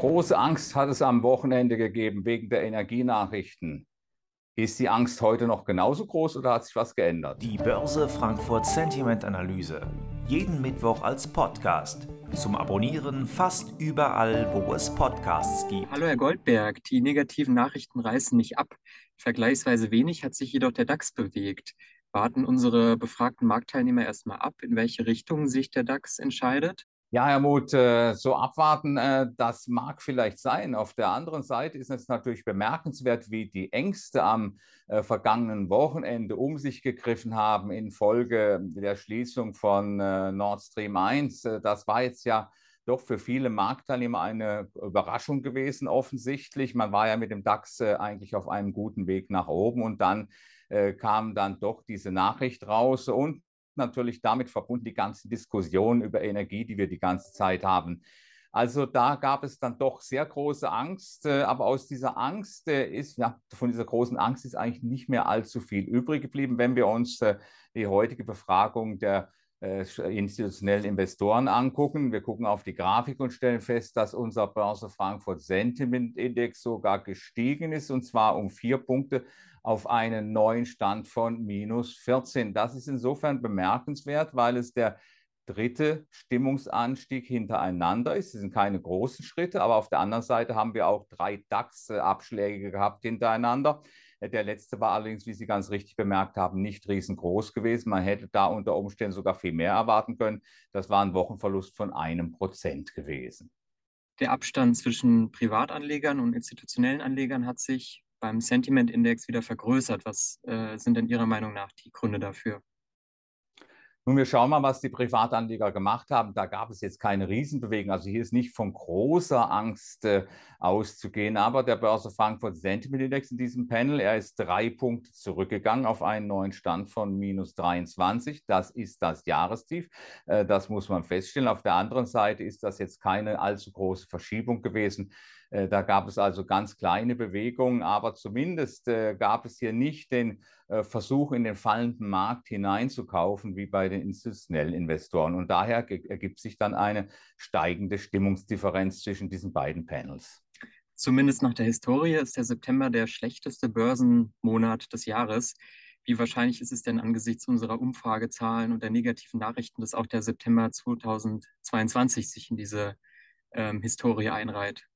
Große Angst hat es am Wochenende gegeben wegen der Energienachrichten. Ist die Angst heute noch genauso groß oder hat sich was geändert? Die Börse Frankfurt Sentiment Analyse. Jeden Mittwoch als Podcast. Zum Abonnieren fast überall, wo es Podcasts gibt. Hallo Herr Goldberg, die negativen Nachrichten reißen nicht ab. Vergleichsweise wenig hat sich jedoch der DAX bewegt. Warten unsere befragten Marktteilnehmer erstmal ab, in welche Richtung sich der DAX entscheidet? Ja, Herr Muth, äh, so abwarten, äh, das mag vielleicht sein. Auf der anderen Seite ist es natürlich bemerkenswert, wie die Ängste am äh, vergangenen Wochenende um sich gegriffen haben infolge der Schließung von Nord Stream 1. Das war jetzt ja doch für viele Marktteilnehmer eine Überraschung gewesen, offensichtlich. Man war ja mit dem DAX eigentlich auf einem guten Weg nach oben und dann kam dann doch diese Nachricht raus und natürlich damit verbunden die ganze Diskussion über Energie, die wir die ganze Zeit haben. Also da gab es dann doch sehr große Angst, äh, aber aus dieser Angst äh, ist, ja, von dieser großen Angst ist eigentlich nicht mehr allzu viel übrig geblieben, wenn wir uns äh, die heutige Befragung der institutionellen Investoren angucken. Wir gucken auf die Grafik und stellen fest, dass unser Börse Frankfurt Sentiment Index sogar gestiegen ist und zwar um vier Punkte auf einen neuen Stand von minus 14. Das ist insofern bemerkenswert, weil es der dritte Stimmungsanstieg hintereinander ist. Das sind keine großen Schritte, aber auf der anderen Seite haben wir auch drei DAX-Abschläge gehabt hintereinander. Der letzte war allerdings, wie Sie ganz richtig bemerkt haben, nicht riesengroß gewesen. Man hätte da unter Umständen sogar viel mehr erwarten können. Das war ein Wochenverlust von einem Prozent gewesen. Der Abstand zwischen Privatanlegern und institutionellen Anlegern hat sich beim Sentiment-Index wieder vergrößert. Was äh, sind denn Ihrer Meinung nach die Gründe dafür? Nun, wir schauen mal, was die Privatanleger gemacht haben. Da gab es jetzt keine Riesenbewegung. Also hier ist nicht von großer Angst äh, auszugehen. Aber der Börse Frankfurt Sentiment Index in diesem Panel, er ist drei Punkte zurückgegangen auf einen neuen Stand von minus 23. Das ist das Jahrestief. Äh, das muss man feststellen. Auf der anderen Seite ist das jetzt keine allzu große Verschiebung gewesen. Äh, da gab es also ganz kleine Bewegungen, aber zumindest äh, gab es hier nicht den Versuch, in den fallenden Markt hineinzukaufen, wie bei den institutionellen Investoren. Und daher ergibt sich dann eine steigende Stimmungsdifferenz zwischen diesen beiden Panels. Zumindest nach der Historie ist der September der schlechteste Börsenmonat des Jahres. Wie wahrscheinlich ist es denn angesichts unserer Umfragezahlen und der negativen Nachrichten, dass auch der September 2022 sich in diese ähm, Historie einreiht?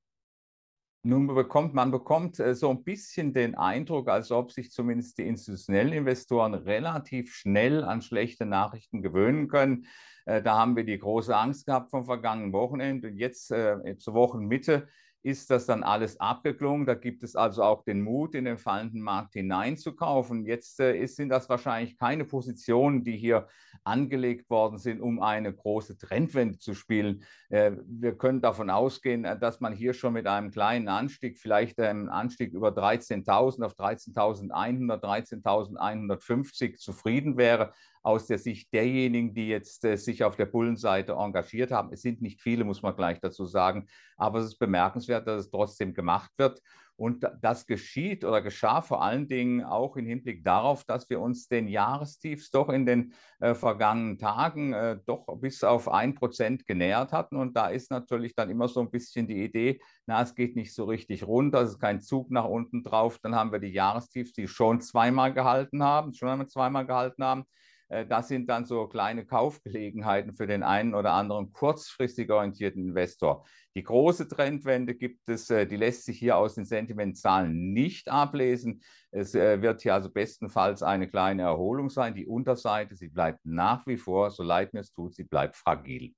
Nun bekommt man bekommt äh, so ein bisschen den Eindruck, als ob sich zumindest die institutionellen Investoren relativ schnell an schlechte Nachrichten gewöhnen können. Äh, da haben wir die große Angst gehabt vom vergangenen Wochenende. Und jetzt äh, zur Wochenmitte ist das dann alles abgeklungen. Da gibt es also auch den Mut, in den fallenden Markt hineinzukaufen. Jetzt äh, sind das wahrscheinlich keine Positionen, die hier angelegt worden sind, um eine große Trendwende zu spielen. Äh, wir können davon ausgehen, äh, dass man hier schon mit einem kleinen Anstieg, vielleicht einem Anstieg über 13.000 auf 13.100, 13.150 zufrieden wäre aus der Sicht derjenigen, die jetzt äh, sich auf der Bullenseite engagiert haben. Es sind nicht viele, muss man gleich dazu sagen, aber es ist bemerkenswert, dass es trotzdem gemacht wird. Und das geschieht oder geschah vor allen Dingen auch im Hinblick darauf, dass wir uns den Jahrestiefs doch in den äh, vergangenen Tagen äh, doch bis auf ein Prozent genähert hatten. Und da ist natürlich dann immer so ein bisschen die Idee, na, es geht nicht so richtig runter, es ist kein Zug nach unten drauf. Dann haben wir die Jahrestiefs, die schon zweimal gehalten haben, schon einmal zweimal gehalten haben. Äh, das sind dann so kleine Kaufgelegenheiten für den einen oder anderen kurzfristig orientierten Investor. Die große Trendwende gibt es, äh, die lässt sich hier aus den Sentimentzahlen nicht ablesen. Es äh, wird hier also bestenfalls eine kleine Erholung sein. Die Unterseite, sie bleibt nach wie vor, so leid mir es tut, sie bleibt fragil.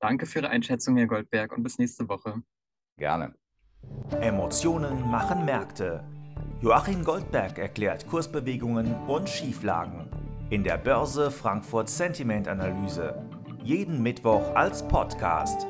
Danke für Ihre Einschätzung, Herr Goldberg, und bis nächste Woche. Gerne. Emotionen machen Märkte. Joachim Goldberg erklärt Kursbewegungen und Schieflagen in der Börse Frankfurt Sentiment Analyse. Jeden Mittwoch als Podcast.